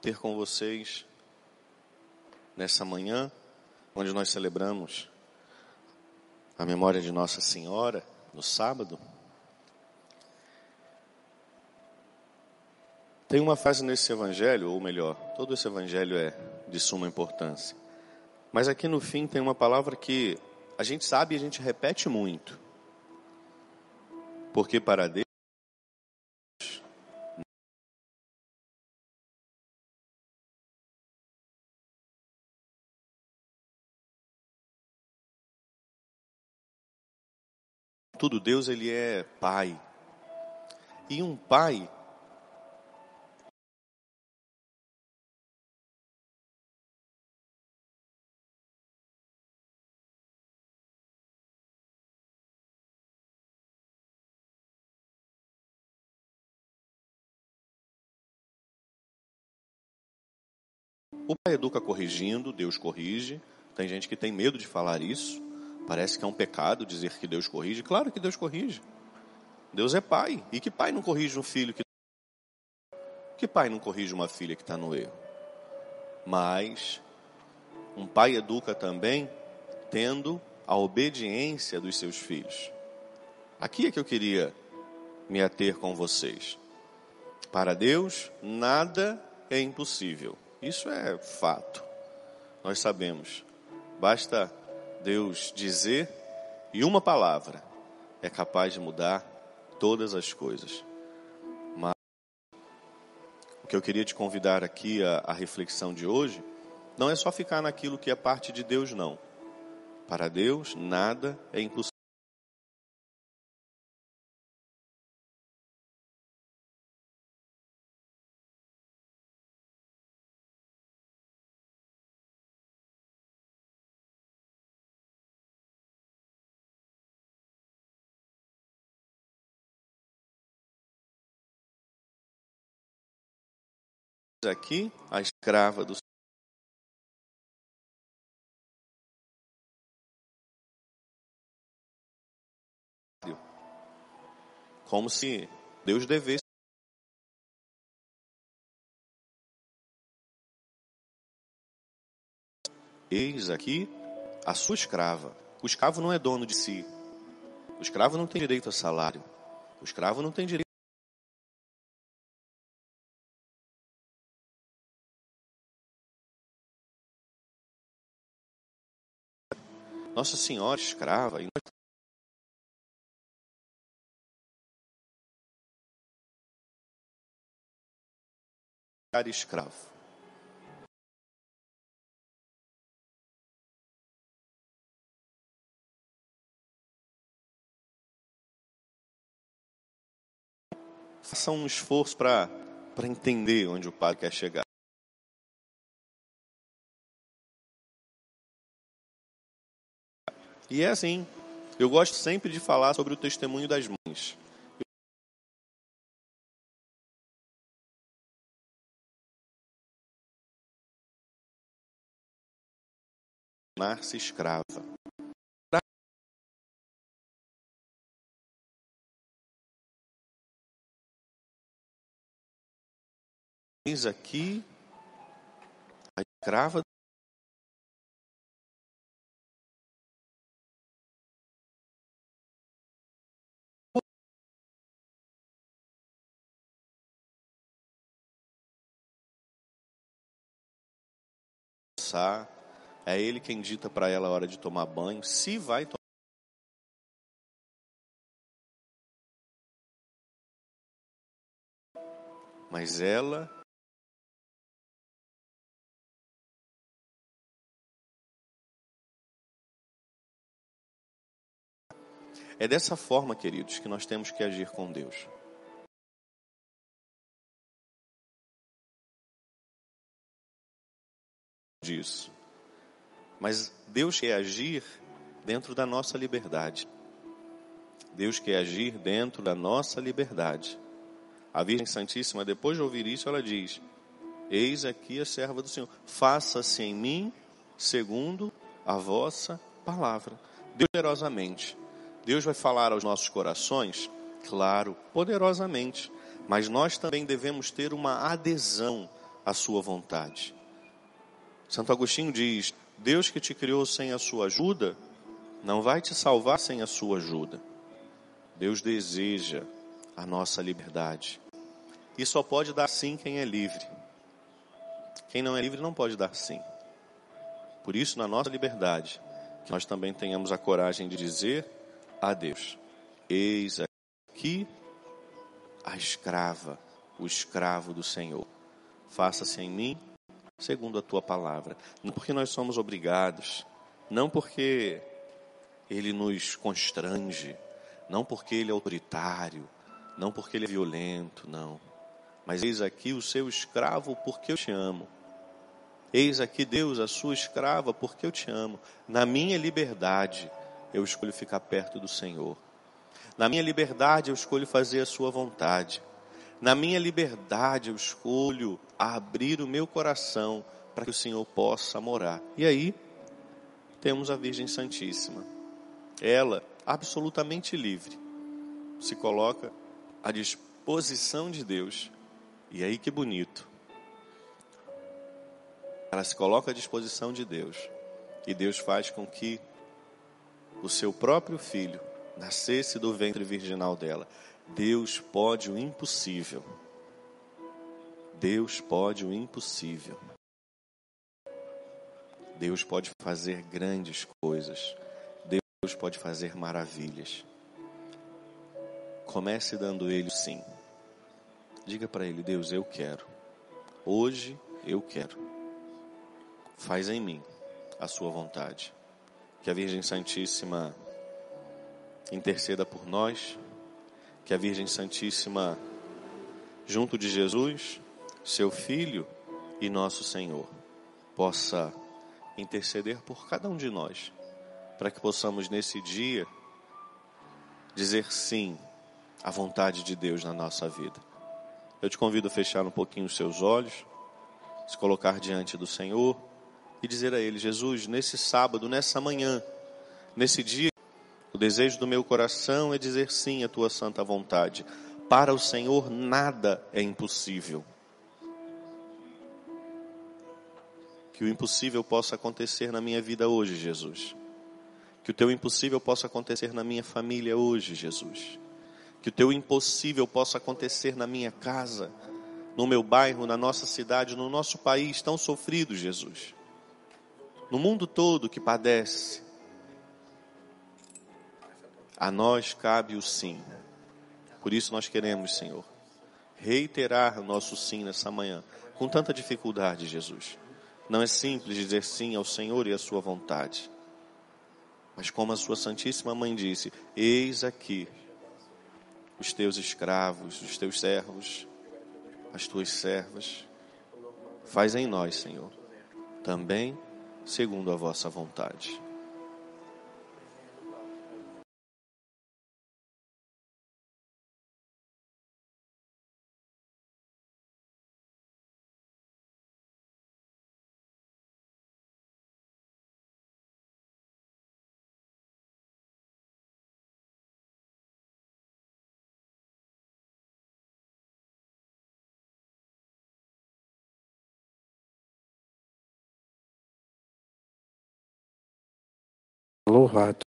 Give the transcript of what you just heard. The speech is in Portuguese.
ter com vocês nessa manhã, onde nós celebramos a memória de Nossa Senhora no sábado. Tem uma frase nesse evangelho, ou melhor, todo esse evangelho é de suma importância. Mas aqui no fim tem uma palavra que a gente sabe e a gente repete muito. Porque para Deus tudo Deus ele é pai. E um pai O pai educa corrigindo, Deus corrige. Tem gente que tem medo de falar isso. Parece que é um pecado dizer que Deus corrige. Claro que Deus corrige. Deus é pai. E que pai não corrige um filho que. Que pai não corrige uma filha que está no erro? Mas um pai educa também tendo a obediência dos seus filhos. Aqui é que eu queria me ater com vocês. Para Deus, nada é impossível. Isso é fato. Nós sabemos. Basta Deus dizer e uma palavra é capaz de mudar todas as coisas. Mas o que eu queria te convidar aqui a, a reflexão de hoje não é só ficar naquilo que é parte de Deus, não. Para Deus, nada é impossível. Aqui a escrava do como se Deus devesse Eis aqui a sua escrava. O escravo não é dono de si. O escravo não tem direito a salário. O escravo não tem direito Nossa Senhora escrava. E nós escravo. Faça um esforço para entender onde o Pai quer chegar. E é assim. Eu gosto sempre de falar sobre o testemunho das mães. Tornar-se escrava. Eis aqui a escrava é ele quem dita para ela a hora de tomar banho, se vai tomar. Mas ela É dessa forma, queridos, que nós temos que agir com Deus. Disso. Mas Deus quer agir dentro da nossa liberdade. Deus quer agir dentro da nossa liberdade. A Virgem Santíssima, depois de ouvir isso, ela diz: Eis aqui a serva do Senhor, faça-se em mim segundo a vossa palavra. Poderosamente. Deus vai falar aos nossos corações? Claro, poderosamente. Mas nós também devemos ter uma adesão a sua vontade. Santo Agostinho diz: Deus que te criou sem a sua ajuda, não vai te salvar sem a sua ajuda. Deus deseja a nossa liberdade. E só pode dar sim quem é livre. Quem não é livre não pode dar sim. Por isso, na nossa liberdade, que nós também tenhamos a coragem de dizer a Deus: Eis aqui a escrava, o escravo do Senhor. Faça-se em mim segundo a tua palavra. Não porque nós somos obrigados, não porque ele nos constrange, não porque ele é autoritário, não porque ele é violento, não. Mas eis aqui o seu escravo porque eu te amo. Eis aqui Deus, a sua escrava, porque eu te amo. Na minha liberdade, eu escolho ficar perto do Senhor. Na minha liberdade, eu escolho fazer a sua vontade. Na minha liberdade, eu escolho abrir o meu coração para que o Senhor possa morar. E aí, temos a Virgem Santíssima. Ela, absolutamente livre, se coloca à disposição de Deus. E aí que bonito. Ela se coloca à disposição de Deus. E Deus faz com que o seu próprio filho nascesse do ventre virginal dela. Deus pode o impossível. Deus pode o impossível. Deus pode fazer grandes coisas. Deus pode fazer maravilhas. Comece dando ele sim. Diga para ele: Deus, eu quero. Hoje eu quero. Faz em mim a sua vontade. Que a Virgem Santíssima interceda por nós que a Virgem Santíssima, junto de Jesus, seu Filho e nosso Senhor, possa interceder por cada um de nós, para que possamos nesse dia dizer sim à vontade de Deus na nossa vida. Eu te convido a fechar um pouquinho os seus olhos, se colocar diante do Senhor e dizer a Ele: Jesus, nesse sábado, nessa manhã, nesse dia, o desejo do meu coração é dizer sim à tua santa vontade. Para o Senhor nada é impossível. Que o impossível possa acontecer na minha vida hoje, Jesus. Que o teu impossível possa acontecer na minha família hoje, Jesus. Que o teu impossível possa acontecer na minha casa, no meu bairro, na nossa cidade, no nosso país tão sofrido, Jesus. No mundo todo que padece a nós cabe o sim. Por isso nós queremos, Senhor, reiterar o nosso sim nessa manhã, com tanta dificuldade, Jesus. Não é simples dizer sim ao Senhor e à sua vontade. Mas como a sua Santíssima Mãe disse, eis aqui os teus escravos, os teus servos, as tuas servas. Faz em nós, Senhor, também segundo a vossa vontade. va